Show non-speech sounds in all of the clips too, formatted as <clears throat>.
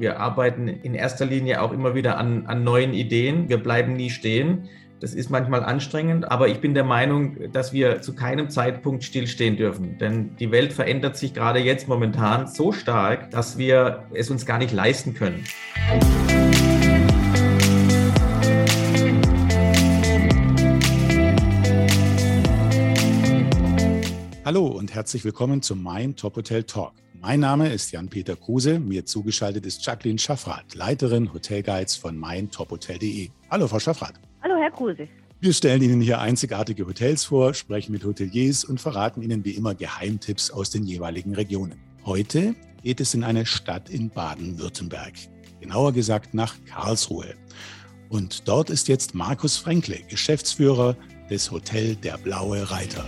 Wir arbeiten in erster Linie auch immer wieder an, an neuen Ideen. Wir bleiben nie stehen. Das ist manchmal anstrengend, aber ich bin der Meinung, dass wir zu keinem Zeitpunkt stillstehen dürfen. Denn die Welt verändert sich gerade jetzt momentan so stark, dass wir es uns gar nicht leisten können. Hallo und herzlich willkommen zum Mein Top Hotel Talk. Mein Name ist Jan-Peter Kruse. Mir zugeschaltet ist Jacqueline Schaffrath, Leiterin Hotelguides von meintophotel.de. Hallo, Frau Schaffrath. Hallo, Herr Kruse. Wir stellen Ihnen hier einzigartige Hotels vor, sprechen mit Hoteliers und verraten Ihnen wie immer Geheimtipps aus den jeweiligen Regionen. Heute geht es in eine Stadt in Baden-Württemberg, genauer gesagt nach Karlsruhe. Und dort ist jetzt Markus Fränkle, Geschäftsführer des Hotel Der Blaue Reiter.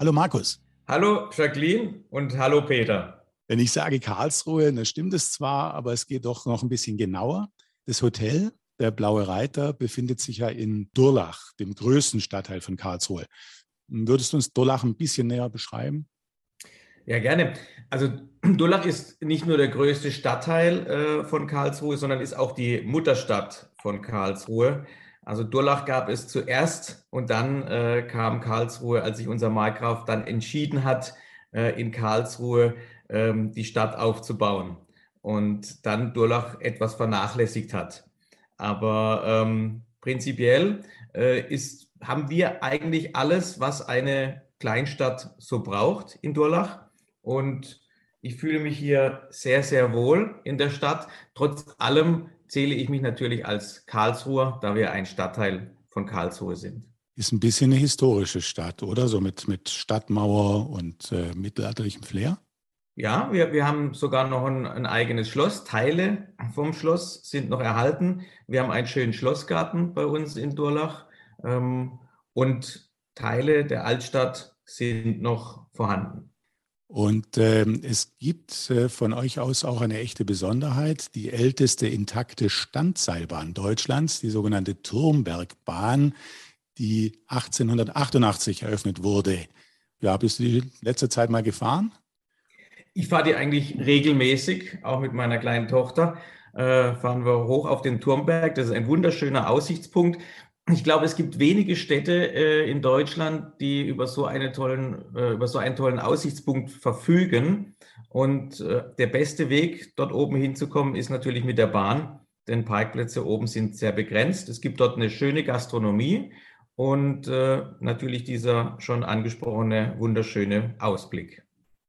Hallo Markus. Hallo Jacqueline und hallo Peter. Wenn ich sage Karlsruhe, dann stimmt es zwar, aber es geht doch noch ein bisschen genauer. Das Hotel, der Blaue Reiter, befindet sich ja in Durlach, dem größten Stadtteil von Karlsruhe. Würdest du uns Durlach ein bisschen näher beschreiben? Ja, gerne. Also Durlach ist nicht nur der größte Stadtteil äh, von Karlsruhe, sondern ist auch die Mutterstadt von Karlsruhe. Also Durlach gab es zuerst und dann äh, kam Karlsruhe, als sich unser Markgraf dann entschieden hat, äh, in Karlsruhe ähm, die Stadt aufzubauen und dann Durlach etwas vernachlässigt hat. Aber ähm, prinzipiell äh, ist, haben wir eigentlich alles, was eine Kleinstadt so braucht in Durlach. Und ich fühle mich hier sehr, sehr wohl in der Stadt. Trotz allem zähle ich mich natürlich als Karlsruher, da wir ein Stadtteil von Karlsruhe sind. Ist ein bisschen eine historische Stadt, oder? So mit, mit Stadtmauer und äh, mittelalterlichem Flair? Ja, wir, wir haben sogar noch ein, ein, eigenes Schloss. Teile vom Schloss sind noch erhalten. Wir haben einen schönen Schlossgarten bei uns in Durlach ähm, und Teile der Altstadt sind noch vorhanden. Und ähm, es gibt äh, von euch aus auch eine echte Besonderheit, die älteste intakte Standseilbahn Deutschlands, die sogenannte Turmbergbahn, die 1888 eröffnet wurde. Ja, bist du die letzte Zeit mal gefahren? Ich fahre die eigentlich regelmäßig, auch mit meiner kleinen Tochter. Äh, fahren wir hoch auf den Turmberg. Das ist ein wunderschöner Aussichtspunkt ich glaube, es gibt wenige Städte äh, in Deutschland, die über so, eine tollen, äh, über so einen tollen Aussichtspunkt verfügen. Und äh, der beste Weg, dort oben hinzukommen, ist natürlich mit der Bahn, denn Parkplätze oben sind sehr begrenzt. Es gibt dort eine schöne Gastronomie und äh, natürlich dieser schon angesprochene wunderschöne Ausblick.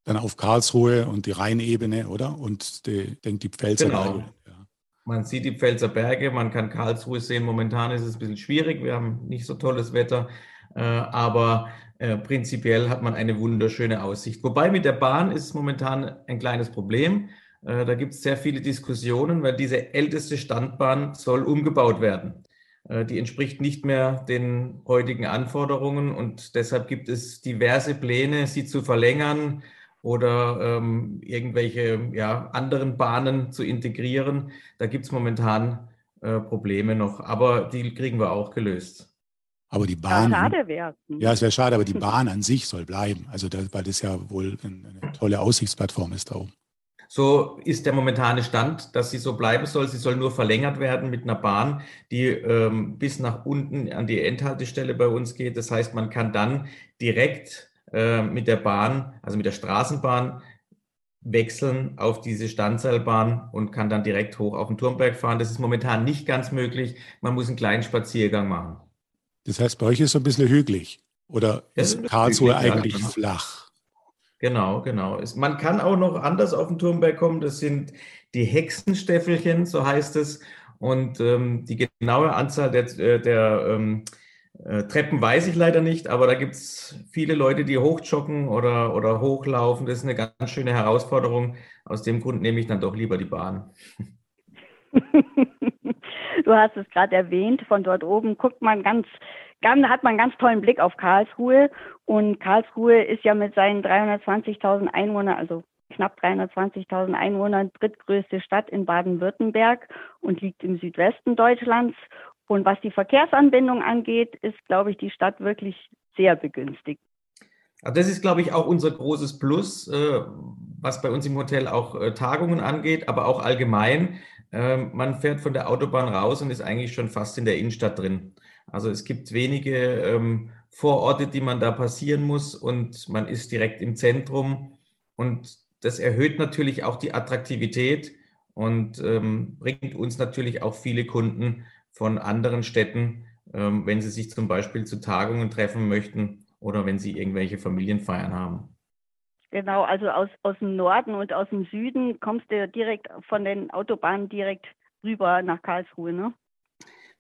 Dann auf Karlsruhe und die Rheinebene, oder? Und die, denkt die Pfälzer. Genau. Man sieht die Pfälzer Berge, man kann Karlsruhe sehen. Momentan ist es ein bisschen schwierig, wir haben nicht so tolles Wetter, äh, aber äh, prinzipiell hat man eine wunderschöne Aussicht. Wobei mit der Bahn ist momentan ein kleines Problem. Äh, da gibt es sehr viele Diskussionen, weil diese älteste Standbahn soll umgebaut werden. Die entspricht nicht mehr den heutigen Anforderungen und deshalb gibt es diverse Pläne, sie zu verlängern oder ähm, irgendwelche ja, anderen Bahnen zu integrieren. Da gibt es momentan äh, Probleme noch, aber die kriegen wir auch gelöst. Aber die Bahn. Ja, schade wäre. Ja, es wäre schade, aber die Bahn an sich soll bleiben. Also, das, weil das ja wohl eine tolle Aussichtsplattform ist da oben. So ist der momentane Stand, dass sie so bleiben soll. Sie soll nur verlängert werden mit einer Bahn, die ähm, bis nach unten an die Endhaltestelle bei uns geht. Das heißt, man kann dann direkt äh, mit der Bahn, also mit der Straßenbahn, wechseln auf diese Standseilbahn und kann dann direkt hoch auf den Turmberg fahren. Das ist momentan nicht ganz möglich. Man muss einen kleinen Spaziergang machen. Das heißt, bei euch ist es so ein bisschen hügelig oder ist Karlsruhe hügelig, eigentlich ja, genau. flach? Genau, genau. Man kann auch noch anders auf den Turmberg kommen. Das sind die Hexenstäffelchen, so heißt es. Und ähm, die genaue Anzahl der, äh, der ähm, äh, Treppen weiß ich leider nicht, aber da gibt es viele Leute, die hochjoggen oder, oder hochlaufen. Das ist eine ganz schöne Herausforderung. Aus dem Grund nehme ich dann doch lieber die Bahn. <laughs> du hast es gerade erwähnt, von dort oben guckt man ganz, ganz, hat man einen ganz tollen Blick auf Karlsruhe. Und Karlsruhe ist ja mit seinen 320.000 Einwohnern, also knapp 320.000 Einwohnern, drittgrößte Stadt in Baden-Württemberg und liegt im Südwesten Deutschlands. Und was die Verkehrsanbindung angeht, ist, glaube ich, die Stadt wirklich sehr begünstigt. Also das ist, glaube ich, auch unser großes Plus. Äh, was bei uns im Hotel auch äh, Tagungen angeht, aber auch allgemein. Ähm, man fährt von der Autobahn raus und ist eigentlich schon fast in der Innenstadt drin. Also es gibt wenige ähm, Vororte, die man da passieren muss und man ist direkt im Zentrum. Und das erhöht natürlich auch die Attraktivität und ähm, bringt uns natürlich auch viele Kunden von anderen Städten, ähm, wenn sie sich zum Beispiel zu Tagungen treffen möchten oder wenn sie irgendwelche Familienfeiern haben. Genau, also aus, aus dem Norden und aus dem Süden kommst du direkt von den Autobahnen direkt rüber nach Karlsruhe, ne?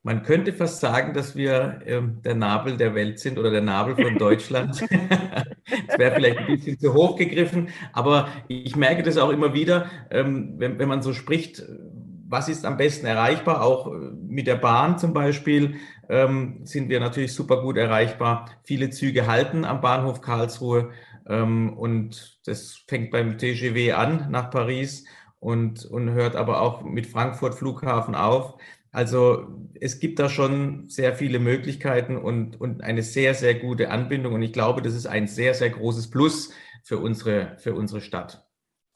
Man könnte fast sagen, dass wir ähm, der Nabel der Welt sind oder der Nabel von <laughs> Deutschland. das wäre vielleicht ein bisschen zu hoch gegriffen, aber ich merke das auch immer wieder, ähm, wenn, wenn man so spricht, was ist am besten erreichbar? Auch äh, mit der Bahn zum Beispiel ähm, sind wir natürlich super gut erreichbar. Viele Züge halten am Bahnhof Karlsruhe ähm, und das fängt beim TGW an nach Paris und, und hört aber auch mit Frankfurt Flughafen auf. Also es gibt da schon sehr viele Möglichkeiten und, und eine sehr, sehr gute Anbindung. Und ich glaube, das ist ein sehr, sehr großes Plus für unsere, für unsere Stadt.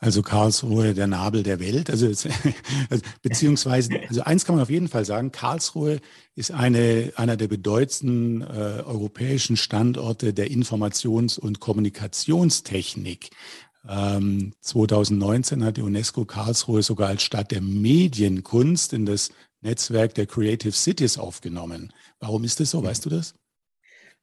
Also Karlsruhe, der Nabel der Welt. Also, <laughs> also, beziehungsweise, also eins kann man auf jeden Fall sagen, Karlsruhe ist eine, einer der bedeutendsten äh, europäischen Standorte der Informations- und Kommunikationstechnik. Ähm, 2019 hat die UNESCO Karlsruhe sogar als Stadt der Medienkunst in das Netzwerk der Creative Cities aufgenommen. Warum ist das so? Weißt du das?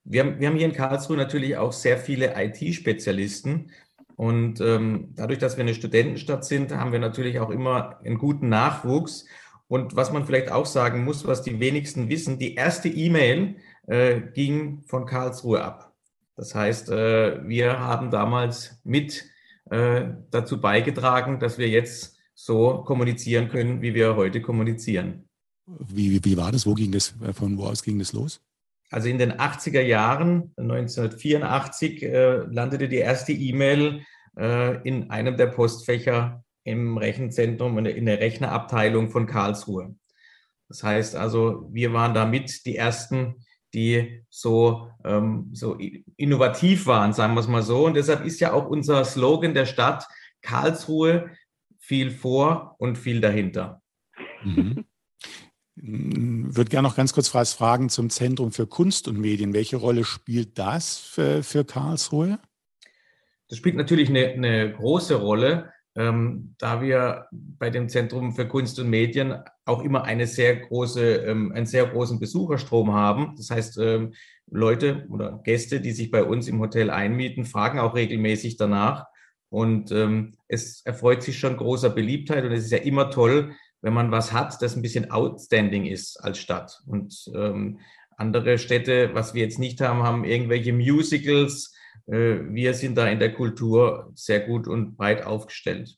Wir haben, wir haben hier in Karlsruhe natürlich auch sehr viele IT-Spezialisten. Und ähm, dadurch, dass wir eine Studentenstadt sind, haben wir natürlich auch immer einen guten Nachwuchs. Und was man vielleicht auch sagen muss, was die wenigsten wissen, die erste E-Mail äh, ging von Karlsruhe ab. Das heißt, äh, wir haben damals mit äh, dazu beigetragen, dass wir jetzt so kommunizieren können, wie wir heute kommunizieren. Wie, wie, wie war das? Wo ging das, äh, von wo aus ging das los? Also in den 80er Jahren, 1984, äh, landete die erste E-Mail äh, in einem der Postfächer im Rechenzentrum, in der Rechnerabteilung von Karlsruhe. Das heißt also, wir waren damit die Ersten, die so, ähm, so innovativ waren, sagen wir es mal so. Und deshalb ist ja auch unser Slogan der Stadt Karlsruhe viel vor und viel dahinter. Mhm. Würde gerne noch ganz kurz was fragen zum Zentrum für Kunst und Medien. Welche Rolle spielt das für, für Karlsruhe? Das spielt natürlich eine, eine große Rolle, ähm, da wir bei dem Zentrum für Kunst und Medien auch immer eine sehr große, ähm, einen sehr großen Besucherstrom haben. Das heißt, ähm, Leute oder Gäste, die sich bei uns im Hotel einmieten, fragen auch regelmäßig danach. Und ähm, es erfreut sich schon großer Beliebtheit und es ist ja immer toll, wenn man was hat, das ein bisschen outstanding ist als Stadt. Und ähm, andere Städte, was wir jetzt nicht haben, haben irgendwelche Musicals. Äh, wir sind da in der Kultur sehr gut und breit aufgestellt.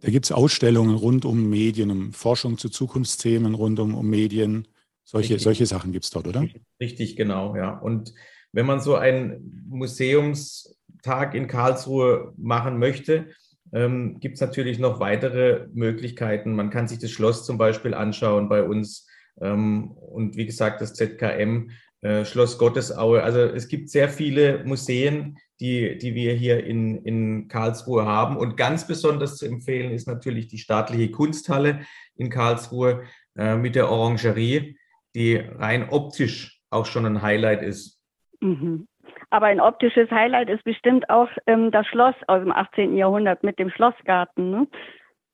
Da gibt es Ausstellungen rund um Medien, um Forschung zu Zukunftsthemen rund um, um Medien. Solche, solche Sachen gibt es dort, oder? Richtig, genau, ja. Und wenn man so einen Museumstag in Karlsruhe machen möchte, ähm, gibt es natürlich noch weitere Möglichkeiten. Man kann sich das Schloss zum Beispiel anschauen bei uns ähm, und wie gesagt das ZKM, äh, Schloss Gottesaue. Also es gibt sehr viele Museen, die, die wir hier in, in Karlsruhe haben. Und ganz besonders zu empfehlen ist natürlich die staatliche Kunsthalle in Karlsruhe äh, mit der Orangerie, die rein optisch auch schon ein Highlight ist. Mhm. Aber ein optisches Highlight ist bestimmt auch ähm, das Schloss aus dem 18. Jahrhundert mit dem Schlossgarten. Ne?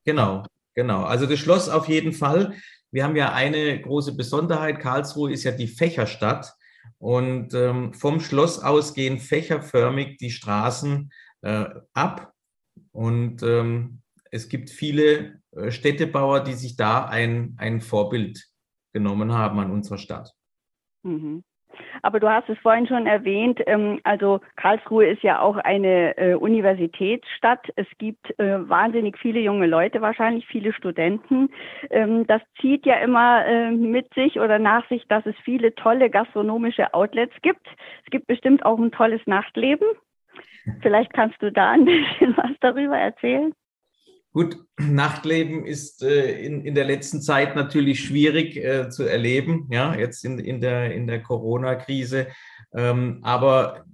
Genau, genau. Also das Schloss auf jeden Fall. Wir haben ja eine große Besonderheit. Karlsruhe ist ja die Fächerstadt. Und ähm, vom Schloss aus gehen fächerförmig die Straßen äh, ab. Und ähm, es gibt viele äh, Städtebauer, die sich da ein, ein Vorbild genommen haben an unserer Stadt. Mhm. Aber du hast es vorhin schon erwähnt, ähm, also Karlsruhe ist ja auch eine äh, Universitätsstadt. Es gibt äh, wahnsinnig viele junge Leute, wahrscheinlich viele Studenten. Ähm, das zieht ja immer äh, mit sich oder nach sich, dass es viele tolle gastronomische Outlets gibt. Es gibt bestimmt auch ein tolles Nachtleben. Vielleicht kannst du da ein bisschen <laughs> was darüber erzählen. Gut, <clears throat> Nachtleben ist äh, in, in der letzten Zeit natürlich schwierig äh, zu erleben, ja, jetzt in, in der, in der Corona-Krise. Ähm, aber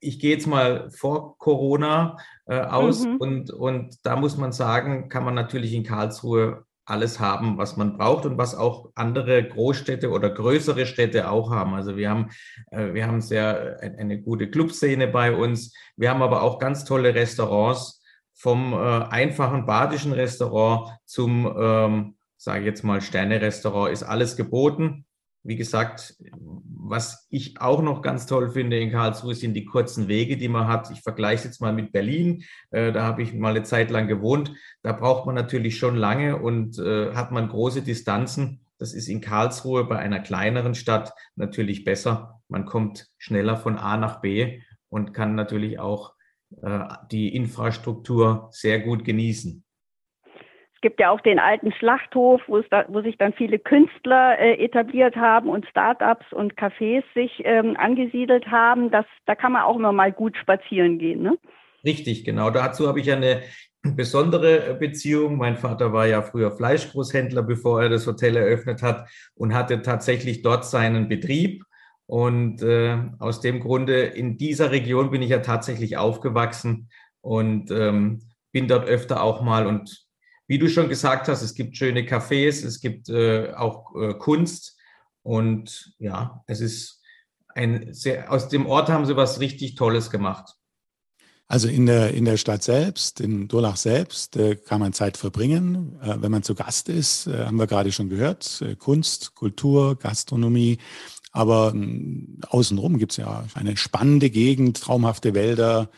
ich gehe jetzt mal vor Corona äh, aus mhm. und, und da muss man sagen, kann man natürlich in Karlsruhe alles haben, was man braucht und was auch andere Großstädte oder größere Städte auch haben. Also wir haben, äh, wir haben sehr äh, eine gute Clubszene bei uns. Wir haben aber auch ganz tolle Restaurants vom äh, einfachen badischen Restaurant zum, ähm, sage ich jetzt mal, Sterne-Restaurant ist alles geboten. Wie gesagt, was ich auch noch ganz toll finde in Karlsruhe sind die kurzen Wege, die man hat. Ich vergleiche jetzt mal mit Berlin. Äh, da habe ich mal eine Zeit lang gewohnt. Da braucht man natürlich schon lange und äh, hat man große Distanzen. Das ist in Karlsruhe bei einer kleineren Stadt natürlich besser. Man kommt schneller von A nach B und kann natürlich auch die Infrastruktur sehr gut genießen gibt ja auch den alten Schlachthof, wo, es da, wo sich dann viele Künstler äh, etabliert haben und Startups und Cafés sich ähm, angesiedelt haben. Das, da kann man auch immer mal gut spazieren gehen. Ne? Richtig, genau. Dazu habe ich eine besondere Beziehung. Mein Vater war ja früher Fleischgroßhändler, bevor er das Hotel eröffnet hat und hatte tatsächlich dort seinen Betrieb. Und äh, aus dem Grunde, in dieser Region bin ich ja tatsächlich aufgewachsen und ähm, bin dort öfter auch mal und wie du schon gesagt hast, es gibt schöne Cafés, es gibt äh, auch äh, Kunst und ja, es ist ein sehr, aus dem Ort haben sie was richtig Tolles gemacht. Also in der, in der Stadt selbst, in Durlach selbst, äh, kann man Zeit verbringen. Äh, wenn man zu Gast ist, äh, haben wir gerade schon gehört, Kunst, Kultur, Gastronomie. Aber ähm, außenrum gibt es ja eine spannende Gegend, traumhafte Wälder,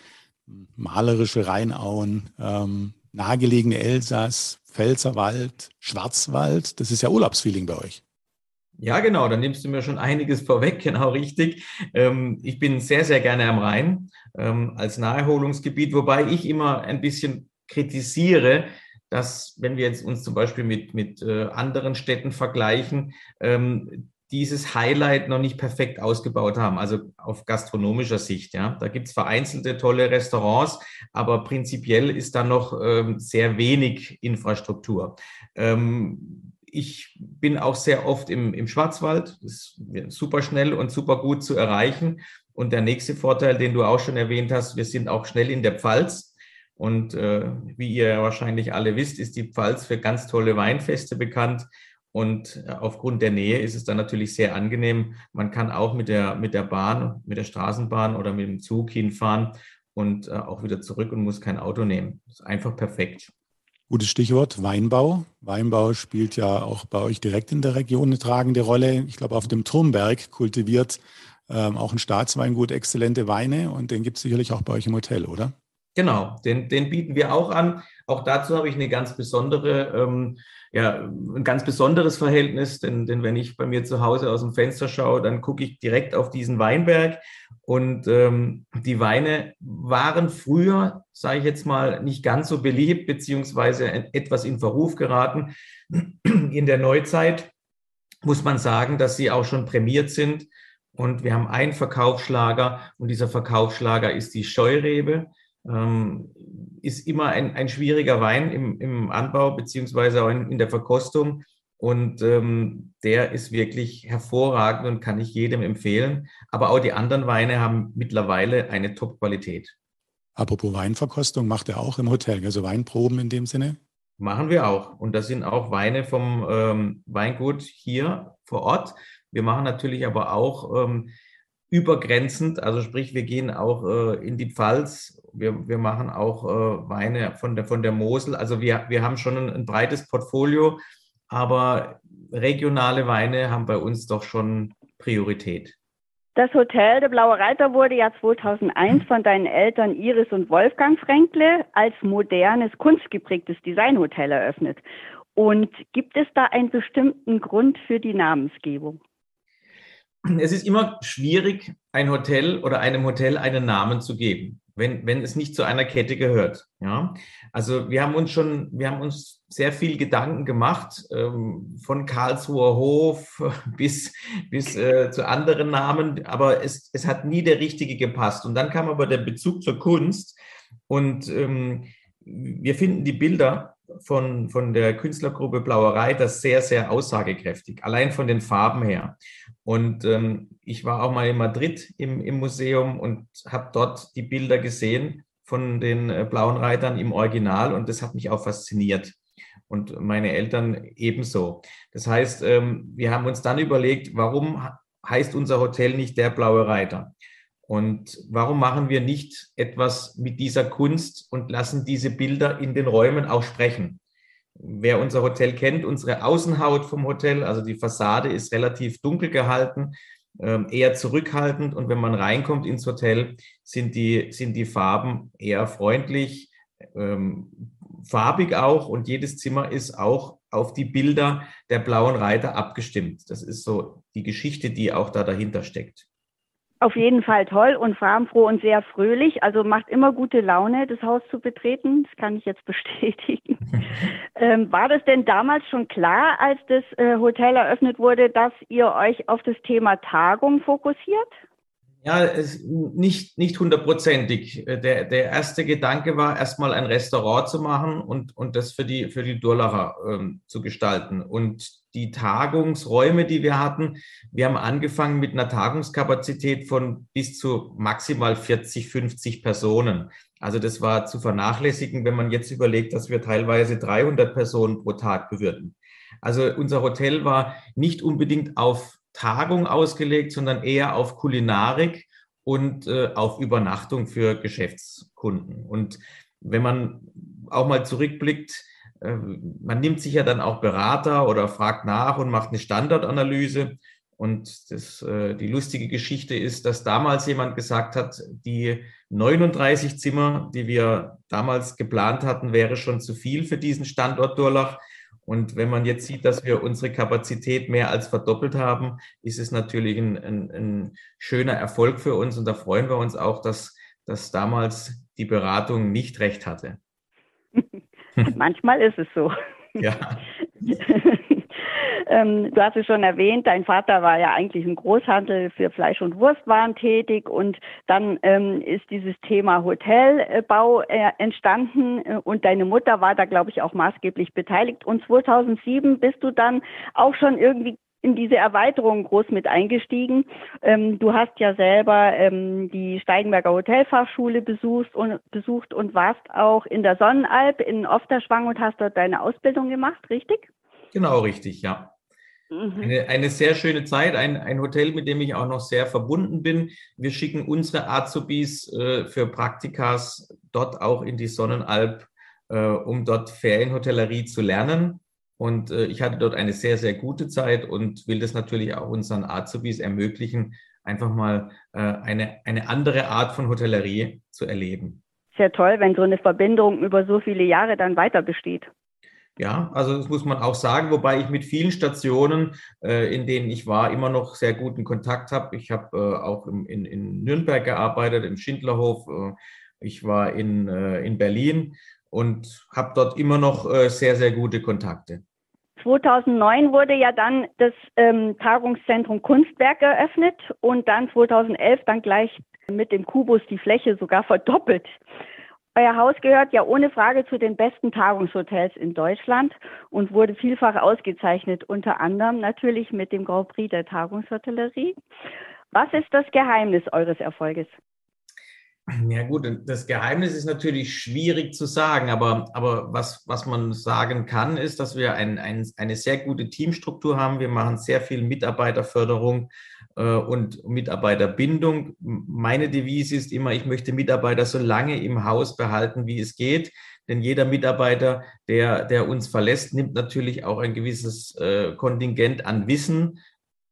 malerische Rheinauen, ähm, nahegelegene Elsass, Pfälzerwald, Schwarzwald. Das ist ja Urlaubsfeeling bei euch. Ja, genau, da nimmst du mir schon einiges <laughs> vorweg, genau richtig. Ähm, ich bin sehr, sehr gerne am Rhein ähm, als Naherholungsgebiet, wobei ich immer ein bisschen kritisiere, dass, wenn wir jetzt uns zum Beispiel mit, mit äh, anderen Städten vergleichen, ähm, dieses Highlight noch nicht perfekt ausgebaut haben, also auf gastronomischer Sicht. Ja, da gibt es vereinzelte tolle Restaurants, aber prinzipiell ist da noch ähm, sehr wenig Infrastruktur. Ähm, ich bin auch sehr oft im, im Schwarzwald, ist super schnell und super gut zu erreichen. Und der nächste Vorteil, den du auch schon erwähnt hast, wir sind auch schnell in der Pfalz. Und äh, wie ihr wahrscheinlich alle wisst, ist die Pfalz für ganz tolle Weinfeste bekannt. Und äh, aufgrund der Nähe ist es dann natürlich sehr angenehm. Man kann auch mit der, mit der Bahn, mit der Straßenbahn oder mit dem Zug hinfahren und äh, auch wieder zurück und muss kein Auto nehmen. Das ist einfach perfekt. Gutes Stichwort, Weinbau. Weinbau spielt ja auch bei euch direkt in der Region eine tragende Rolle. Ich glaube, auf dem Turmberg kultiviert ähm, auch ein Staatsweingut exzellente Weine und den gibt es sicherlich auch bei euch im Hotel, oder? Genau, den, den bieten wir auch an. Auch dazu habe ich eine ganz besondere ähm, ja, ein ganz besonderes Verhältnis, denn, denn wenn ich bei mir zu Hause aus dem Fenster schaue, dann gucke ich direkt auf diesen Weinberg. Und ähm, die Weine waren früher, sage ich jetzt mal, nicht ganz so beliebt, beziehungsweise etwas in Verruf geraten. In der Neuzeit muss man sagen, dass sie auch schon prämiert sind. Und wir haben einen Verkaufsschlager und dieser Verkaufsschlager ist die Scheurebe. Ähm, ist immer ein, ein schwieriger Wein im, im Anbau beziehungsweise auch in, in der Verkostung. Und ähm, der ist wirklich hervorragend und kann ich jedem empfehlen. Aber auch die anderen Weine haben mittlerweile eine Top-Qualität. Apropos Weinverkostung, macht er auch im Hotel, also Weinproben in dem Sinne? Machen wir auch. Und das sind auch Weine vom ähm, Weingut hier vor Ort. Wir machen natürlich aber auch ähm, übergrenzend, also sprich, wir gehen auch äh, in die Pfalz, wir, wir machen auch äh, Weine von der, von der Mosel. Also wir, wir haben schon ein, ein, breites Portfolio, aber regionale Weine haben bei uns doch schon Priorität. Das Hotel Der Blaue Reiter wurde ja 2001 von deinen Eltern Iris und Wolfgang Fränkle als modernes, kunstgeprägtes Designhotel eröffnet. Und gibt es da einen bestimmten Grund für die Namensgebung? Es ist immer schwierig, ein Hotel oder einem Hotel einen Namen zu geben, wenn, wenn es nicht zu einer Kette gehört. Ja, also wir haben uns schon, wir haben uns sehr viel Gedanken gemacht, ähm, von Karlsruher Hof <laughs> bis, bis äh, zu anderen Namen, aber es, es hat nie der richtige gepasst. Und dann kam aber der Bezug zur Kunst und ähm, wir finden die Bilder von, von der Künstlergruppe Blauerei das sehr, sehr aussagekräftig, allein von den Farben her. Und ähm, ich war auch mal in Madrid im, im Museum und habe dort die Bilder gesehen von den äh, blauen Reitern im Original und das hat mich auch fasziniert und meine Eltern ebenso. Das heißt, ähm, wir haben uns dann überlegt, warum heißt unser Hotel nicht der blaue Reiter? Und warum machen wir nicht etwas mit dieser Kunst und lassen diese Bilder in den Räumen auch sprechen? Wer unser Hotel kennt, unsere Außenhaut vom Hotel, also die Fassade ist relativ dunkel gehalten, ähm, eher zurückhaltend. Und wenn man reinkommt ins Hotel, sind die, sind die Farben eher freundlich, ähm, farbig auch. Und jedes Zimmer ist auch auf die Bilder der blauen Reiter abgestimmt. Das ist so die Geschichte, die auch da dahinter steckt. Auf jeden Fall toll und farbenfroh und sehr fröhlich. Also macht immer gute Laune, das Haus zu betreten. Das kann ich jetzt <laughs> bestätigen. ähm, war das denn damals schon klar, als das äh, Hotel eröffnet wurde, dass ihr euch auf das Thema Tagung fokussiert? Ja, es, nicht, nicht hundertprozentig. Der, der erste Gedanke war, erstmal ein Restaurant zu machen und, und das für die, für die Durlacher ähm, zu gestalten. Und die Tagungsräume, die wir hatten, wir haben angefangen mit einer Tagungskapazität von bis zu maximal 40, 50 Personen. Also das war zu vernachlässigen, wenn man jetzt überlegt, dass wir teilweise 300 Personen pro Tag bewirten. Also unser Hotel war nicht unbedingt auf Tagung ausgelegt, sondern eher auf Kulinarik und äh, auf Übernachtung für Geschäftskunden. Und wenn man auch mal zurückblickt, man nimmt sich ja dann auch Berater oder fragt nach und macht eine Standardanalyse. Und das, äh, die lustige Geschichte ist, dass damals jemand gesagt hat, die 39 Zimmer, die wir damals geplant hatten, wäre schon zu viel für diesen Standort Durlach. Und wenn man jetzt sieht, dass wir unsere Kapazität mehr als verdoppelt haben, ist es natürlich ein, ein, ein schöner Erfolg für uns. Und da freuen wir uns auch, dass, dass damals die Beratung nicht recht hatte. <laughs> Manchmal ist es so. Ja. <laughs> Ähm, du hast es schon erwähnt, dein Vater war ja eigentlich im Großhandel für Fleisch- und Wurstwaren tätig und dann ähm, ist dieses Thema Hotelbau äh, entstanden äh, und deine Mutter war da, glaube ich, auch maßgeblich beteiligt. Und 2007 bist du dann auch schon irgendwie in diese Erweiterung groß mit eingestiegen. Ähm, du hast ja selber ähm, die Steigenberger Hotelfachschule besucht und, besucht und warst auch in der Sonnenalp in Ofterschwang und hast dort deine Ausbildung gemacht, richtig? Genau, richtig, ja. Mhm. Eine, eine sehr schöne Zeit, ein, ein Hotel, mit dem ich auch noch sehr verbunden bin. Wir schicken unsere Azubis äh, für Praktikas dort auch in die Sonnenalb, äh, um dort Ferienhotellerie zu lernen. Und äh, ich hatte dort eine sehr, sehr gute Zeit und will das natürlich auch unseren Azubis ermöglichen, einfach mal äh, eine, eine andere Art von Hotellerie zu erleben. Sehr toll, wenn so eine Verbindung über so viele Jahre dann weiter besteht. Ja, also das muss man auch sagen, wobei ich mit vielen Stationen, äh, in denen ich war, immer noch sehr guten Kontakt habe. Ich habe äh, auch im, in, in, Nürnberg gearbeitet, im Schindlerhof. Äh, ich war in, äh, in Berlin und habe dort immer noch äh, sehr, sehr gute Kontakte. 2009 wurde ja dann das ähm, Tagungszentrum Kunstwerk eröffnet und dann 2011 dann gleich mit dem Kubus die Fläche sogar verdoppelt. Euer Haus gehört ja ohne Frage zu den besten Tagungshotels in Deutschland und wurde vielfach ausgezeichnet, unter anderem natürlich mit dem Grand Prix der Tagungshotellerie. Was ist das Geheimnis eures Erfolges? Ja gut, das Geheimnis ist natürlich schwierig zu sagen, aber, aber was, was man sagen kann, ist, dass wir ein, ein, eine sehr gute Teamstruktur haben. Wir machen sehr viel Mitarbeiterförderung äh, und Mitarbeiterbindung. Meine Devise ist immer, ich möchte Mitarbeiter so lange im Haus behalten, wie es geht. Denn jeder Mitarbeiter, der, der uns verlässt, nimmt natürlich auch ein gewisses äh, Kontingent an Wissen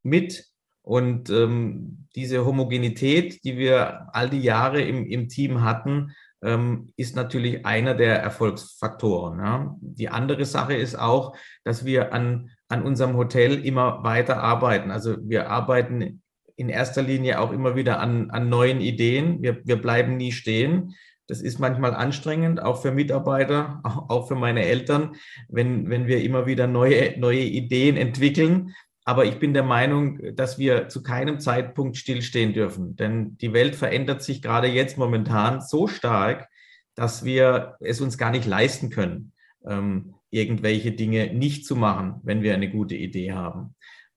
mit. Und ähm, diese Homogenität, die wir all die Jahre im, im Team hatten, ähm, ist natürlich einer der Erfolgsfaktoren. Ja. Die andere Sache ist auch, dass wir an an unserem Hotel immer weiter arbeiten. Also wir arbeiten in erster Linie auch immer wieder an, an neuen Ideen. Wir, wir bleiben nie stehen. Das ist manchmal anstrengend, auch für Mitarbeiter, <laughs> auch für meine Eltern, wenn, wenn wir immer wieder neue, neue Ideen entwickeln. Aber ich bin der Meinung, dass wir zu keinem Zeitpunkt stillstehen dürfen. Denn die Welt verändert sich gerade jetzt momentan so stark, dass wir es uns gar nicht leisten können, ähm, irgendwelche Dinge nicht zu machen, wenn wir eine gute Idee haben.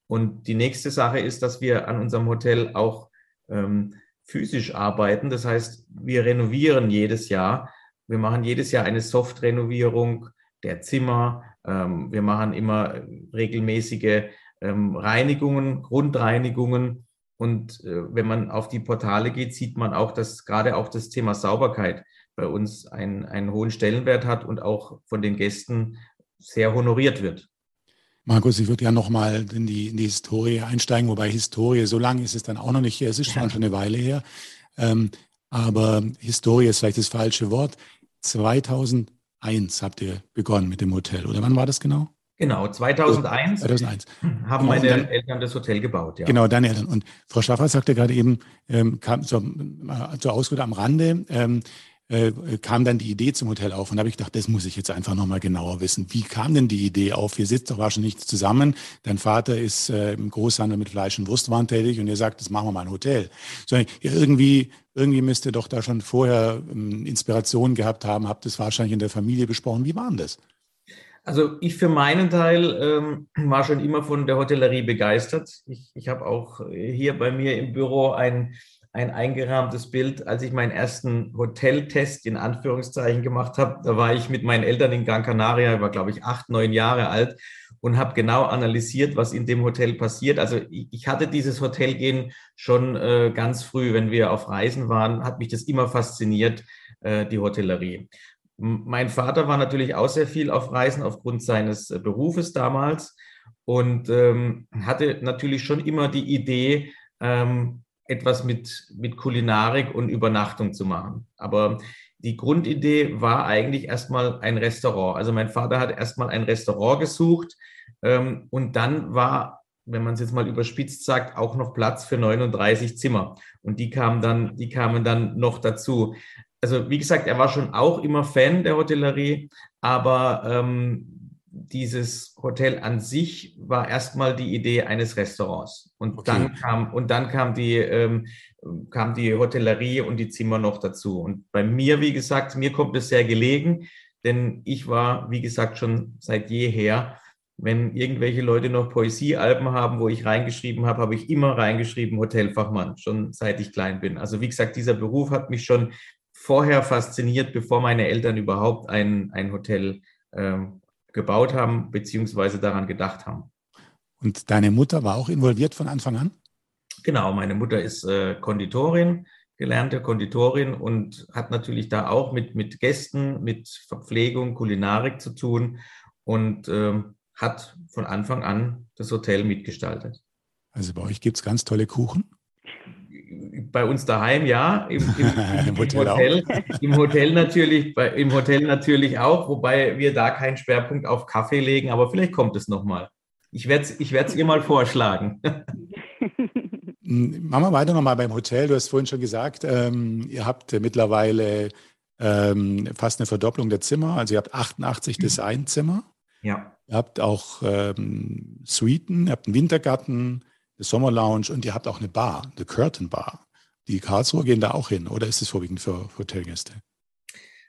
Und die nächste Sache ist, dass wir an unserem Hotel auch ähm, physisch arbeiten. Das heißt, wir renovieren jedes Jahr. Wir machen jedes Jahr eine Soft-Renovierung der Zimmer. Ähm, wir machen immer regelmäßige Reinigungen, Grundreinigungen. Und äh, wenn man auf die Portale geht, sieht man auch, dass gerade auch das Thema Sauberkeit bei uns einen, einen hohen Stellenwert hat und auch von den Gästen sehr honoriert wird. Markus, ich würde ja nochmal in die, in die Historie einsteigen, wobei Historie, so lange ist es dann auch noch nicht her, es ist schon eine Weile her. Ähm, aber Historie ist vielleicht das falsche Wort. 2001 habt ihr begonnen mit dem Hotel, oder wann war das genau? Genau, 2001, 2001. haben genau, meine dann, Eltern das Hotel gebaut. Ja. Genau, deine Eltern. Und Frau Schaffer sagte gerade eben, ähm, kam zur, äh, zur Ausrede am Rande, ähm, äh, kam dann die Idee zum Hotel auf. Und da habe ich gedacht, das muss ich jetzt einfach nochmal genauer wissen. Wie kam denn die Idee auf? Ihr sitzt doch wahrscheinlich nicht zusammen. Dein Vater ist äh, im Großhandel mit Fleisch und Wurstwaren tätig und ihr sagt, das machen wir mal ein Hotel. So, irgendwie, irgendwie müsst ihr doch da schon vorher ähm, Inspiration gehabt haben, habt es wahrscheinlich in der Familie besprochen. Wie war denn das? Also ich für meinen Teil ähm, war schon immer von der Hotellerie begeistert. Ich, ich habe auch hier bei mir im Büro ein ein eingerahmtes Bild, als ich meinen ersten Hoteltest in Anführungszeichen gemacht habe. Da war ich mit meinen Eltern in Gran Canaria, ich war glaube ich acht, neun Jahre alt und habe genau analysiert, was in dem Hotel passiert. Also ich hatte dieses Hotelgehen schon äh, ganz früh, wenn wir auf Reisen waren, hat mich das immer fasziniert, äh, die Hotellerie. Mein Vater war natürlich auch sehr viel auf Reisen aufgrund seines äh, Berufes damals und ähm, hatte natürlich schon immer die Idee, ähm, etwas mit, mit Kulinarik und Übernachtung zu machen. Aber die Grundidee war eigentlich erstmal ein Restaurant. Also mein Vater hat erstmal ein Restaurant gesucht ähm, und dann war, wenn man es jetzt mal überspitzt sagt, auch noch Platz für 39 Zimmer. Und die kamen dann, die kamen dann noch dazu. Also wie gesagt, er war schon auch immer Fan der Hotellerie, aber ähm, dieses Hotel an sich war erstmal die Idee eines Restaurants. Und okay. dann kam, und dann kam die, ähm, kam die Hotellerie und die Zimmer noch dazu. Und bei mir, wie gesagt, mir kommt es sehr gelegen, denn ich war, wie gesagt, schon seit jeher, wenn irgendwelche Leute noch Poesiealben haben, wo ich reingeschrieben habe, habe ich immer reingeschrieben Hotelfachmann, schon seit ich klein bin. Also wie gesagt, dieser Beruf hat mich schon vorher fasziniert, bevor meine Eltern überhaupt ein, ein Hotel ähm, gebaut haben, beziehungsweise daran gedacht haben. Und deine Mutter war auch involviert von Anfang an? Genau, meine Mutter ist äh, Konditorin, gelernte Konditorin und hat natürlich da auch mit, mit Gästen, mit Verpflegung, Kulinarik zu tun und äh, hat von Anfang an das Hotel mitgestaltet. Also bei euch gibt es ganz tolle Kuchen? Bei uns daheim ja, im, im, <laughs> im, Hotel, Hotel im Hotel natürlich, bei, im Hotel natürlich auch, wobei wir da keinen Schwerpunkt auf Kaffee legen, aber vielleicht kommt es nochmal. Ich werde es ich ihr mal vorschlagen. <laughs> Machen wir weiter nochmal beim Hotel. Du hast vorhin schon gesagt, ähm, ihr habt mittlerweile ähm, fast eine Verdopplung der Zimmer. Also ihr habt 88 mhm. Designzimmer. Ja. Ihr habt auch ähm, Suiten, ihr habt einen Wintergarten, eine Sommerlounge und ihr habt auch eine Bar, eine Curtain Bar. Die Karlsruher gehen da auch hin oder ist es vorwiegend für Hotelgäste?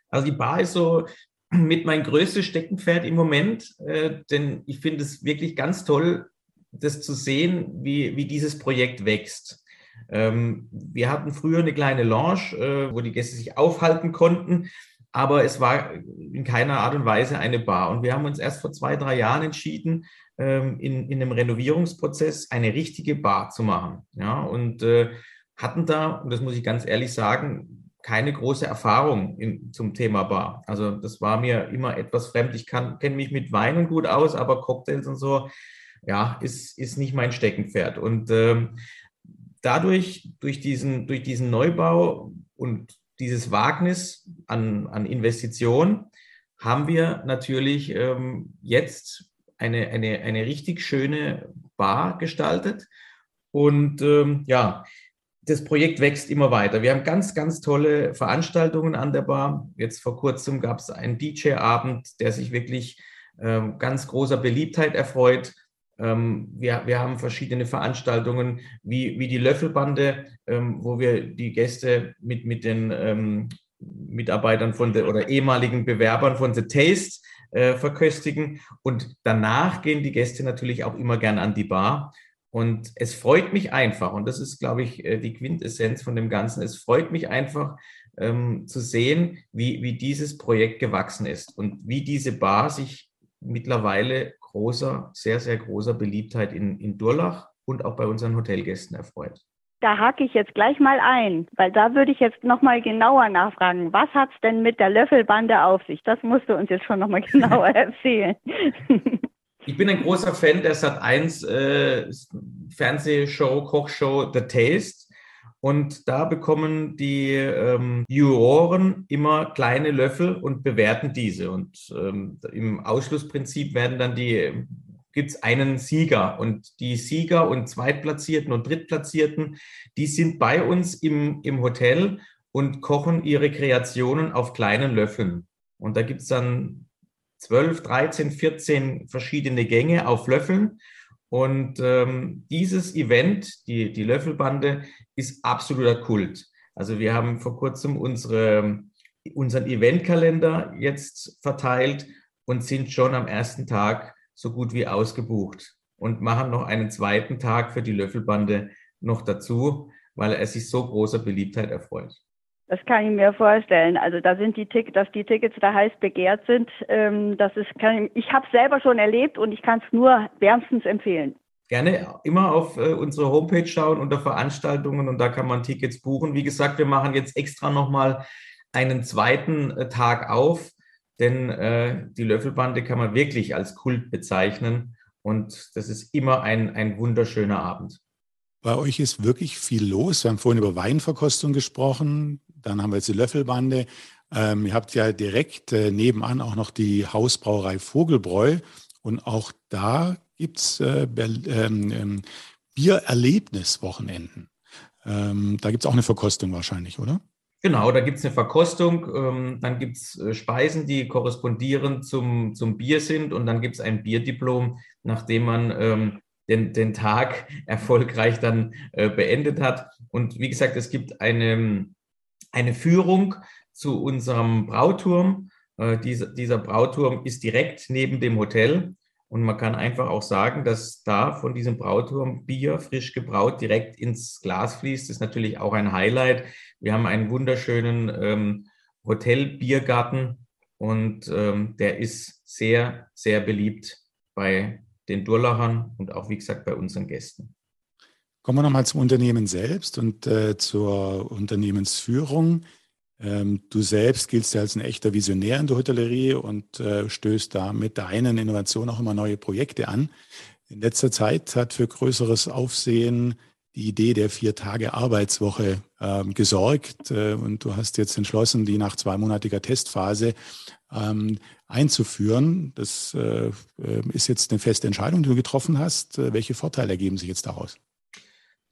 Also die Bar ist so <clears throat> mit mein größtes Steckenpferd im Moment, äh, denn ich finde es wirklich ganz toll, das zu sehen, wie, wie dieses Projekt wächst. Ähm, wir hatten früher eine kleine Lounge, äh, wo die Gäste sich aufhalten konnten, aber es war in keiner Art und Weise eine Bar. Und wir haben uns erst vor zwei, drei Jahren entschieden, ähm, in, in einem Renovierungsprozess eine richtige Bar zu machen. Ja, und äh, hatten da, und das muss ich ganz ehrlich sagen, keine große Erfahrung in, zum Thema Bar. Also das war mir immer etwas fremd. Ich kenne mich mit Weinen gut aus, aber Cocktails und so, ja, ist, ist nicht mein Steckenpferd. Und ähm, dadurch, durch diesen, durch diesen Neubau und dieses Wagnis an, an Investitionen, haben wir natürlich ähm, jetzt eine, eine, eine richtig schöne Bar gestaltet. Und ähm, ja, das Projekt wächst immer weiter. Wir haben ganz, ganz tolle Veranstaltungen an der Bar. Jetzt vor kurzem gab es einen DJ-Abend, der sich wirklich ähm, ganz großer Beliebtheit erfreut. Ähm, wir, wir haben verschiedene Veranstaltungen wie, wie die Löffelbande, ähm, wo wir die Gäste mit, mit den ähm, Mitarbeitern von der oder ehemaligen Bewerbern von The Taste äh, verköstigen. Und danach gehen die Gäste natürlich auch immer gern an die Bar. Und es freut mich einfach, und das ist, glaube ich, äh, die Quintessenz von dem Ganzen, es freut mich einfach ähm, zu sehen, wie, wie dieses Projekt gewachsen ist und wie diese Bar sich mittlerweile großer, sehr, sehr großer Beliebtheit in, in Durlach und auch bei unseren Hotelgästen erfreut. Da hake ich jetzt gleich mal ein, weil da würde ich jetzt nochmal genauer nachfragen. Was hat es denn mit der Löffelbande auf sich? Das musst du uns jetzt schon nochmal <laughs> genauer erzählen. Ich bin ein großer Fan der Sat1 äh, Fernsehshow, Kochshow The Taste. Und da bekommen die ähm, Juroren immer kleine Löffel und bewerten diese. Und ähm, im Ausschlussprinzip werden dann die gibt es einen Sieger. Und die Sieger und Zweitplatzierten und Drittplatzierten, die sind bei uns im, im Hotel und kochen ihre Kreationen auf kleinen Löffeln. Und da gibt es dann 12, 13, 14 verschiedene Gänge auf Löffeln. Und ähm, dieses Event, die, die Löffelbande, ist absoluter Kult. Also wir haben vor kurzem unsere, unseren Eventkalender jetzt verteilt und sind schon am ersten Tag so gut wie ausgebucht und machen noch einen zweiten Tag für die Löffelbande noch dazu, weil er sich so großer Beliebtheit erfreut. Das kann ich mir vorstellen. Also da sind die Tickets, dass die Tickets da heiß begehrt sind. Ähm, das ist, kann ich, ich habe es selber schon erlebt und ich kann es nur wärmstens empfehlen. Gerne immer auf äh, unsere Homepage schauen unter Veranstaltungen und da kann man Tickets buchen. Wie gesagt, wir machen jetzt extra nochmal einen zweiten äh, Tag auf denn äh, die Löffelbande kann man wirklich als Kult bezeichnen und das ist immer ein, ein wunderschöner Abend. Bei euch ist wirklich viel los. Wir haben vorhin über Weinverkostung gesprochen, dann haben wir jetzt die Löffelbande. Ähm, ihr habt ja direkt äh, nebenan auch noch die Hausbrauerei Vogelbräu und auch da gibt es äh, ähm, ähm, Biererlebniswochenenden. Ähm, da gibt es auch eine Verkostung wahrscheinlich, oder? Genau, da gibt es eine Verkostung, ähm, dann gibt es äh, Speisen, die korrespondieren zum, zum Bier sind und dann gibt es ein Bierdiplom, nachdem man ähm, den, den Tag <laughs> erfolgreich dann äh, beendet hat. Und wie gesagt, es gibt eine, eine Führung zu unserem Brauturm. Äh, dieser, dieser Brauturm ist direkt neben dem Hotel. Und man kann einfach auch sagen, dass da von diesem Brauturm Bier frisch gebraut direkt ins Glas fließt. Ist natürlich auch ein Highlight. Wir haben einen wunderschönen ähm, Hotel-Biergarten und ähm, der ist sehr, sehr beliebt bei den Durlachern und auch, wie gesagt, bei unseren Gästen. Kommen wir nochmal zum Unternehmen selbst und äh, zur Unternehmensführung. Ähm, du selbst giltst ja als ein echter Visionär in der Hotellerie und äh, stößt da mit deinen Innovationen auch immer neue Projekte an. In letzter Zeit hat für größeres Aufsehen die Idee der Vier-Tage-Arbeitswoche äh, gesorgt. Äh, und du hast jetzt entschlossen, die nach zweimonatiger Testphase ähm, einzuführen. Das äh, äh ist jetzt eine feste Entscheidung, die du getroffen hast. Äh, welche Vorteile ergeben sich jetzt daraus?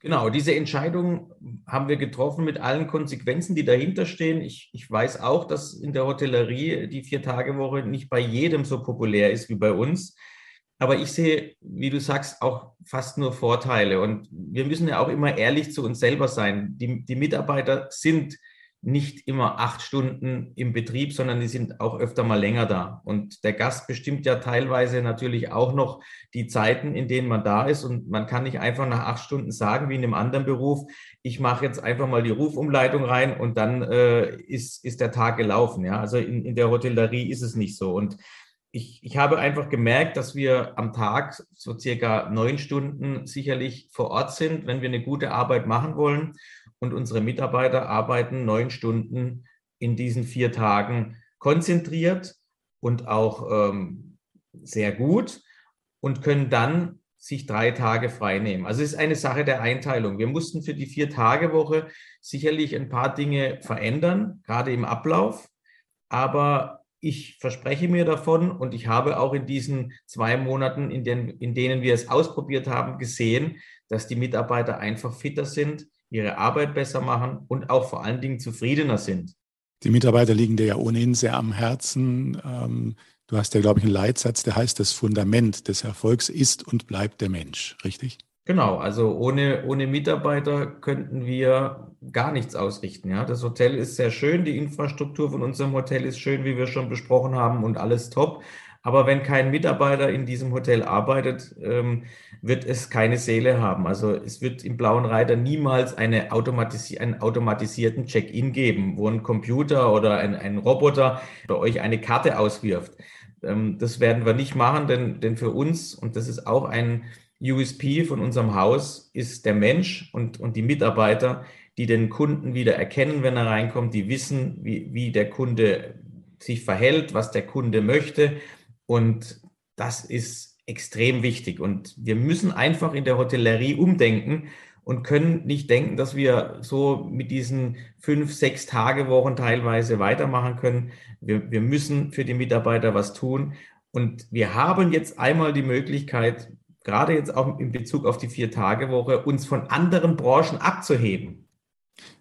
Genau, diese Entscheidung haben wir getroffen mit allen Konsequenzen, die dahinter stehen. Ich, ich weiß auch, dass in der Hotellerie die Vier-Tage-Woche nicht bei jedem so populär ist wie bei uns. Aber ich sehe, wie du sagst, auch fast nur Vorteile. Und wir müssen ja auch immer ehrlich zu uns selber sein. Die, die Mitarbeiter sind nicht immer acht Stunden im Betrieb, sondern die sind auch öfter mal länger da. Und der Gast bestimmt ja teilweise natürlich auch noch die Zeiten, in denen man da ist. Und man kann nicht einfach nach acht Stunden sagen, wie in einem anderen Beruf, ich mache jetzt einfach mal die Rufumleitung rein und dann äh, ist, ist der Tag gelaufen. Ja? Also in, in der Hotellerie ist es nicht so. Und ich, ich habe einfach gemerkt, dass wir am Tag so circa neun Stunden sicherlich vor Ort sind, wenn wir eine gute Arbeit machen wollen und unsere Mitarbeiter arbeiten neun Stunden in diesen vier Tagen konzentriert und auch ähm, sehr gut und können dann sich drei Tage frei nehmen. Also es ist eine Sache der Einteilung. Wir mussten für die Vier-Tage-Woche sicherlich ein paar Dinge verändern, gerade im Ablauf. Aber ich verspreche mir davon und ich habe auch in diesen zwei Monaten, in, den, in denen wir es ausprobiert haben, gesehen, dass die Mitarbeiter einfach fitter sind, ihre Arbeit besser machen und auch vor allen Dingen zufriedener sind. Die Mitarbeiter liegen dir ja ohnehin sehr am Herzen. Ähm, du hast ja, glaube ich, einen Leitsatz, der heißt, das Fundament des Erfolgs ist und bleibt der Mensch, richtig? Genau, also ohne, ohne Mitarbeiter könnten wir gar nichts ausrichten. Ja, das Hotel ist sehr schön, die Infrastruktur von unserem Hotel ist schön, wie wir schon besprochen haben, und alles top. Aber wenn kein Mitarbeiter in diesem Hotel arbeitet, ähm, wird es keine Seele haben. Also es wird im Blauen Reiter niemals eine automatisi einen automatisierten Check-in geben, wo ein Computer oder ein, ein Roboter bei euch eine Karte auswirft. Ähm, das werden wir nicht machen, denn, denn für uns, und das ist auch ein USP von unserem Haus, ist der Mensch und, und die Mitarbeiter, die den Kunden wieder erkennen, wenn er reinkommt, die wissen, wie, wie der Kunde sich verhält, was der Kunde möchte und das ist extrem wichtig. Und wir müssen einfach in der Hotellerie umdenken und können nicht denken, dass wir so mit diesen fünf, sechs Tage Wochen teilweise weitermachen können. Wir, wir müssen für die Mitarbeiter was tun. Und wir haben jetzt einmal die Möglichkeit, gerade jetzt auch in Bezug auf die Vier-Tage-Woche, uns von anderen Branchen abzuheben.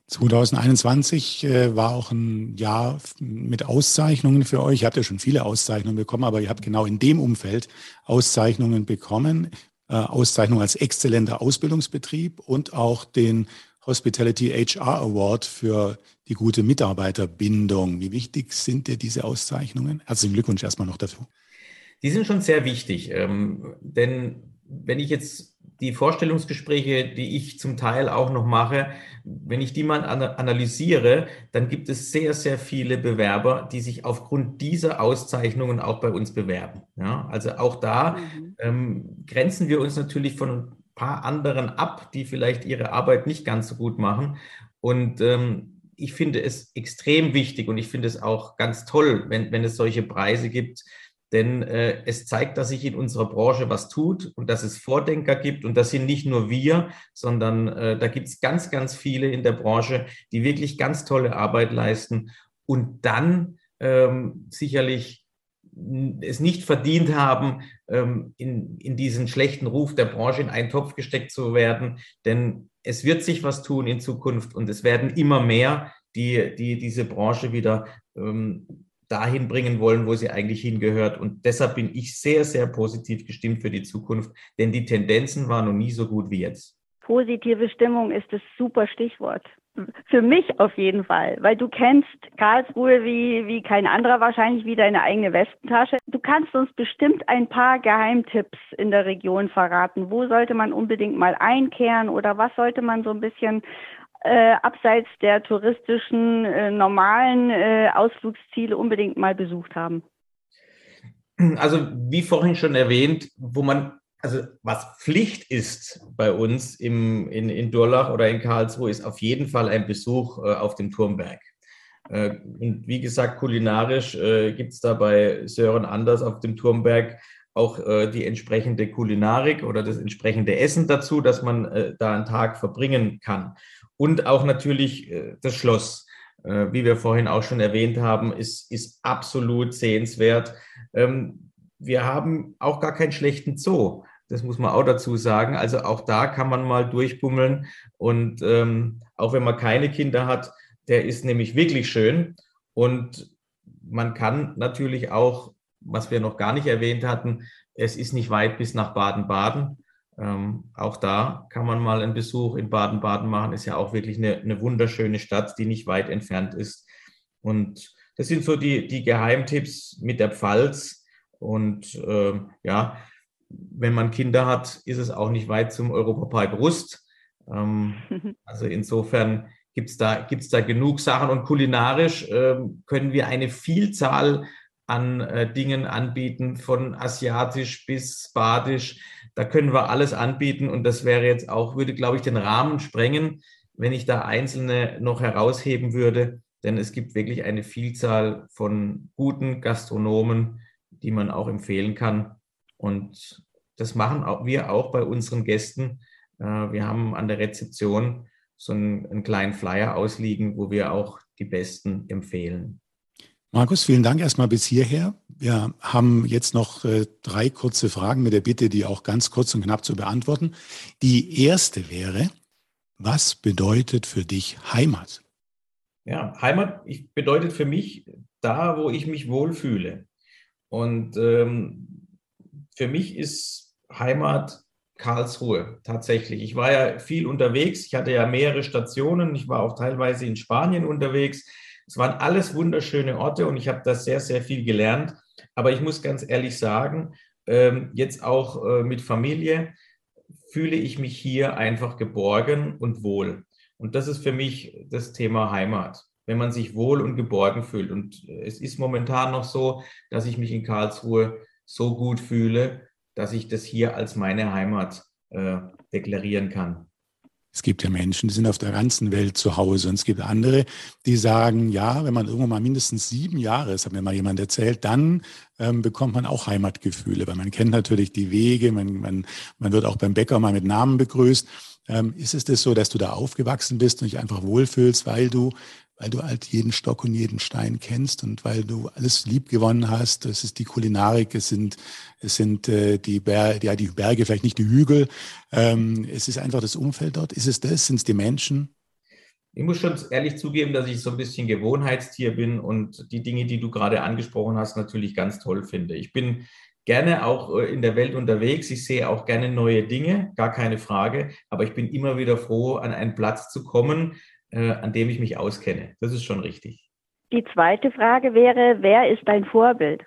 2021 äh, war auch ein Jahr mit Auszeichnungen für euch. Ihr habt ja schon viele Auszeichnungen bekommen, aber ihr habt genau in dem Umfeld Auszeichnungen bekommen. Äh, Auszeichnung als exzellenter Ausbildungsbetrieb und auch den Hospitality HR Award für die gute Mitarbeiterbindung. Wie wichtig sind dir diese Auszeichnungen? Herzlichen Glückwunsch erstmal noch dazu. Die sind schon sehr wichtig, ähm, denn wenn ich jetzt die Vorstellungsgespräche, die ich zum Teil auch noch mache, wenn ich die mal analysiere, dann gibt es sehr, sehr viele Bewerber, die sich aufgrund dieser Auszeichnungen auch bei uns bewerben. Ja, also auch da mhm. ähm, grenzen wir uns natürlich von ein paar anderen ab, die vielleicht ihre Arbeit nicht ganz so gut machen. Und ähm, ich finde es extrem wichtig und ich finde es auch ganz toll, wenn, wenn es solche Preise gibt, denn äh, es zeigt, dass sich in unserer Branche was tut und dass es Vordenker gibt. Und das sind nicht nur wir, sondern äh, da gibt es ganz, ganz viele in der Branche, die wirklich ganz tolle Arbeit leisten und dann ähm, sicherlich es nicht verdient haben, ähm, in, in diesen schlechten Ruf der Branche in einen Topf gesteckt zu werden. Denn es wird sich was tun in Zukunft und es werden immer mehr, die, die diese Branche wieder ähm, dahin bringen wollen, wo sie eigentlich hingehört. Und deshalb bin ich sehr, sehr positiv gestimmt für die Zukunft, denn die Tendenzen waren noch nie so gut wie jetzt. Positive Stimmung ist das super Stichwort. Für mich auf jeden Fall, weil du kennst Karlsruhe wie, wie kein anderer wahrscheinlich wie deine eigene Westentasche. Du kannst uns bestimmt ein paar Geheimtipps in der Region verraten. Wo sollte man unbedingt mal einkehren oder was sollte man so ein bisschen äh, abseits der touristischen äh, normalen äh, Ausflugsziele unbedingt mal besucht haben? Also wie vorhin schon erwähnt, wo man, also was Pflicht ist bei uns im, in, in Durlach oder in Karlsruhe, ist auf jeden Fall ein Besuch äh, auf dem Turmberg. Äh, und wie gesagt, kulinarisch äh, gibt es da bei Sören Anders auf dem Turmberg auch äh, die entsprechende Kulinarik oder das entsprechende Essen dazu, dass man äh, da einen Tag verbringen kann. Und auch natürlich äh, das Schloss, äh, wie wir vorhin auch schon erwähnt haben, ist, ist absolut sehenswert. Ähm, wir haben auch gar keinen schlechten Zoo. Das muss man auch dazu sagen. Also auch da kann man mal durchbummeln. Und ähm, auch wenn man keine Kinder hat, der ist nämlich wirklich schön. Und man kann natürlich auch, was wir noch gar nicht erwähnt hatten, es ist nicht weit bis nach Baden-Baden. Ähm, auch da kann man mal einen Besuch in Baden-Baden machen. Ist ja auch wirklich eine, eine, wunderschöne Stadt, die nicht weit entfernt ist. Und das sind so die, die Geheimtipps mit der Pfalz. Und äh, ja, wenn man Kinder hat, ist es auch nicht weit zum Europapark Brust. Ähm, <laughs> also insofern gibt es da, gibt's da genug Sachen. Und kulinarisch äh, können wir eine Vielzahl an äh, Dingen anbieten, von asiatisch bis badisch. Da können wir alles anbieten und das wäre jetzt auch, würde, glaube ich, den Rahmen sprengen, wenn ich da einzelne noch herausheben würde. Denn es gibt wirklich eine Vielzahl von guten Gastronomen, die man auch empfehlen kann. Und das machen auch wir auch bei unseren Gästen. Äh, wir haben an der Rezeption so einen, einen kleinen Flyer ausliegen, wo wir auch die Besten empfehlen. Markus, vielen Dank erstmal bis hierher. Wir haben jetzt noch äh, drei kurze Fragen mit der Bitte, die auch ganz kurz und knapp zu beantworten. Die erste wäre, was bedeutet für dich Heimat? Ja, Heimat bedeutet für mich da, wo ich mich wohlfühle. Und ähm, für mich ist Heimat Karlsruhe, tatsächlich. Ich war ja viel unterwegs. Ich hatte ja mehrere Stationen. Ich war auch teilweise in Spanien unterwegs. Es waren alles wunderschöne Orte und ich habe da sehr, sehr viel gelernt. Aber ich muss ganz ehrlich sagen, ähm, jetzt auch äh, mit Familie fühle ich mich hier einfach geborgen und wohl. Und das ist für mich das Thema Heimat, wenn man sich wohl und geborgen fühlt. Und es ist momentan noch so, dass ich mich in Karlsruhe so gut fühle, dass ich das hier als meine Heimat äh, deklarieren kann. Es gibt ja Menschen, die sind auf der ganzen Welt zu Hause. Und es gibt andere, die sagen, ja, wenn man irgendwann mal mindestens sieben Jahre ist, hat mir mal jemand erzählt, dann ähm, bekommt man auch Heimatgefühle, weil man kennt natürlich die Wege, man, man, man wird auch beim Bäcker mal mit Namen begrüßt. Ähm, ist es das so, dass du da aufgewachsen bist und dich einfach wohlfühlst, weil du weil du halt jeden Stock und jeden Stein kennst und weil du alles lieb gewonnen hast. Es ist die Kulinarik, es sind, es sind äh, die, Ber ja, die Berge, vielleicht nicht die Hügel. Ähm, es ist einfach das Umfeld dort. Ist es das? Sind es die Menschen? Ich muss schon ehrlich zugeben, dass ich so ein bisschen Gewohnheitstier bin und die Dinge, die du gerade angesprochen hast, natürlich ganz toll finde. Ich bin gerne auch äh, in der Welt unterwegs. Ich sehe auch gerne neue Dinge, gar keine Frage. Aber ich bin immer wieder froh, an einen Platz zu kommen, äh, an dem ich mich auskenne. Das ist schon richtig. Die zweite Frage wäre, wer ist dein Vorbild?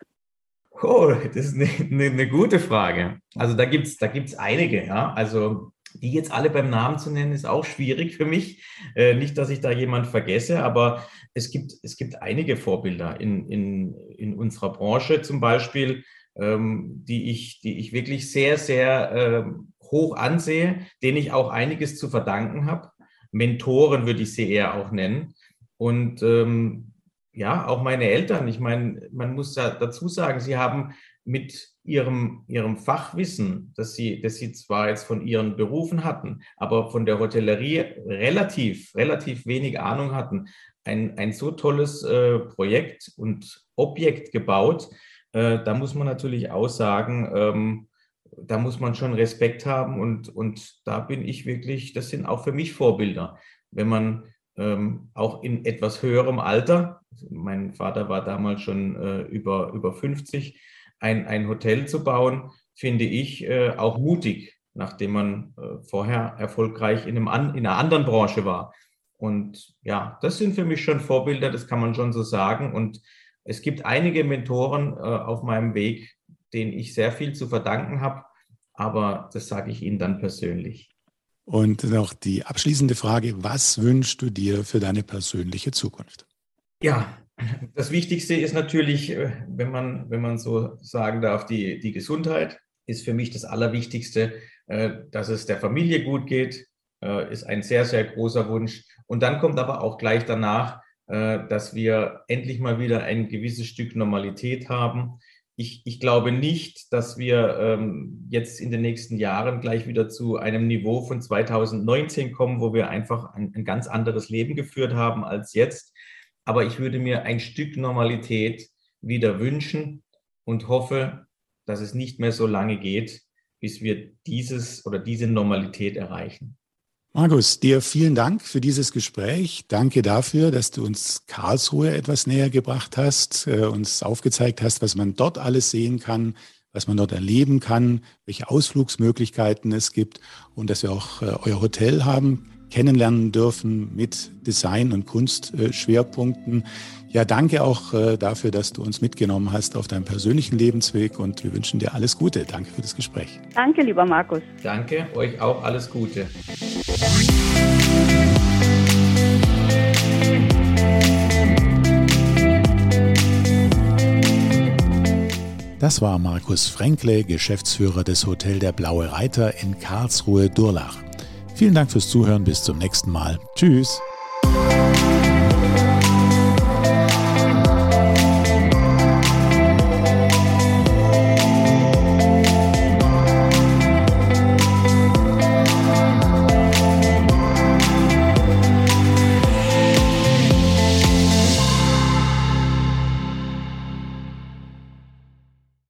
Oh, das ist eine, eine, eine gute Frage. Also da gibt es da gibt's einige, ja. Also die jetzt alle beim Namen zu nennen, ist auch schwierig für mich. Äh, nicht, dass ich da jemand vergesse, aber es gibt, es gibt einige Vorbilder in, in, in unserer Branche zum Beispiel, ähm, die, ich, die ich wirklich sehr, sehr äh, hoch ansehe, denen ich auch einiges zu verdanken habe. Mentoren würde ich sie eher auch nennen. Und ähm, ja, auch meine Eltern. Ich meine, man muss ja dazu sagen, sie haben mit ihrem, ihrem Fachwissen, das sie, das sie zwar jetzt von ihren Berufen hatten, aber von der Hotellerie relativ, relativ wenig Ahnung hatten, ein, ein so tolles äh, Projekt und Objekt gebaut. Äh, da muss man natürlich auch sagen, ähm, da muss man schon Respekt haben und, und da bin ich wirklich, das sind auch für mich Vorbilder. Wenn man ähm, auch in etwas höherem Alter, mein Vater war damals schon äh, über, über 50, ein, ein Hotel zu bauen, finde ich äh, auch mutig, nachdem man äh, vorher erfolgreich in, einem an, in einer anderen Branche war. Und ja, das sind für mich schon Vorbilder, das kann man schon so sagen. Und es gibt einige Mentoren äh, auf meinem Weg, denen ich sehr viel zu verdanken habe, aber das sage ich Ihnen dann persönlich. Und noch die abschließende Frage, was wünschst du dir für deine persönliche Zukunft? Ja, das Wichtigste ist natürlich, äh, wenn man, wenn man so sagen darf, die, die Gesundheit ist für mich das Allerwichtigste, äh, dass es der Familie gut geht, äh, ist ein sehr, sehr großer Wunsch. Und dann kommt aber auch gleich danach, dass wir endlich mal wieder ein gewisses Stück Normalität haben, ich, ich glaube nicht, dass wir ähm, jetzt in den nächsten Jahren gleich wieder zu einem Niveau von 2019 kommen, wo wir einfach ein, ein ganz anderes Leben geführt haben als jetzt. Aber ich würde mir ein Stück Normalität wieder wünschen und hoffe, dass es nicht mehr so lange geht, bis wir dieses oder diese Normalität erreichen. Markus, dir vielen Dank für dieses Gespräch. Danke dafür, dass du uns Karlsruhe etwas näher gebracht hast, äh, uns aufgezeigt hast, was man dort alles sehen kann, was man dort erleben kann, welche Ausflugsmöglichkeiten es gibt und dass wir auch äh, euer Hotel haben kennenlernen dürfen mit Design- und Kunstschwerpunkten. Ja, danke auch äh, dafür, dass du uns mitgenommen hast auf deinem persönlichen Lebensweg und wir wünschen dir alles Gute. Danke für das Gespräch. Danke, lieber Markus. Danke, euch auch alles Gute. Das war Markus Fränkle, Geschäftsführer des Hotel der Blaue Reiter in Karlsruhe-Durlach. Vielen Dank fürs Zuhören, bis zum nächsten Mal. Tschüss.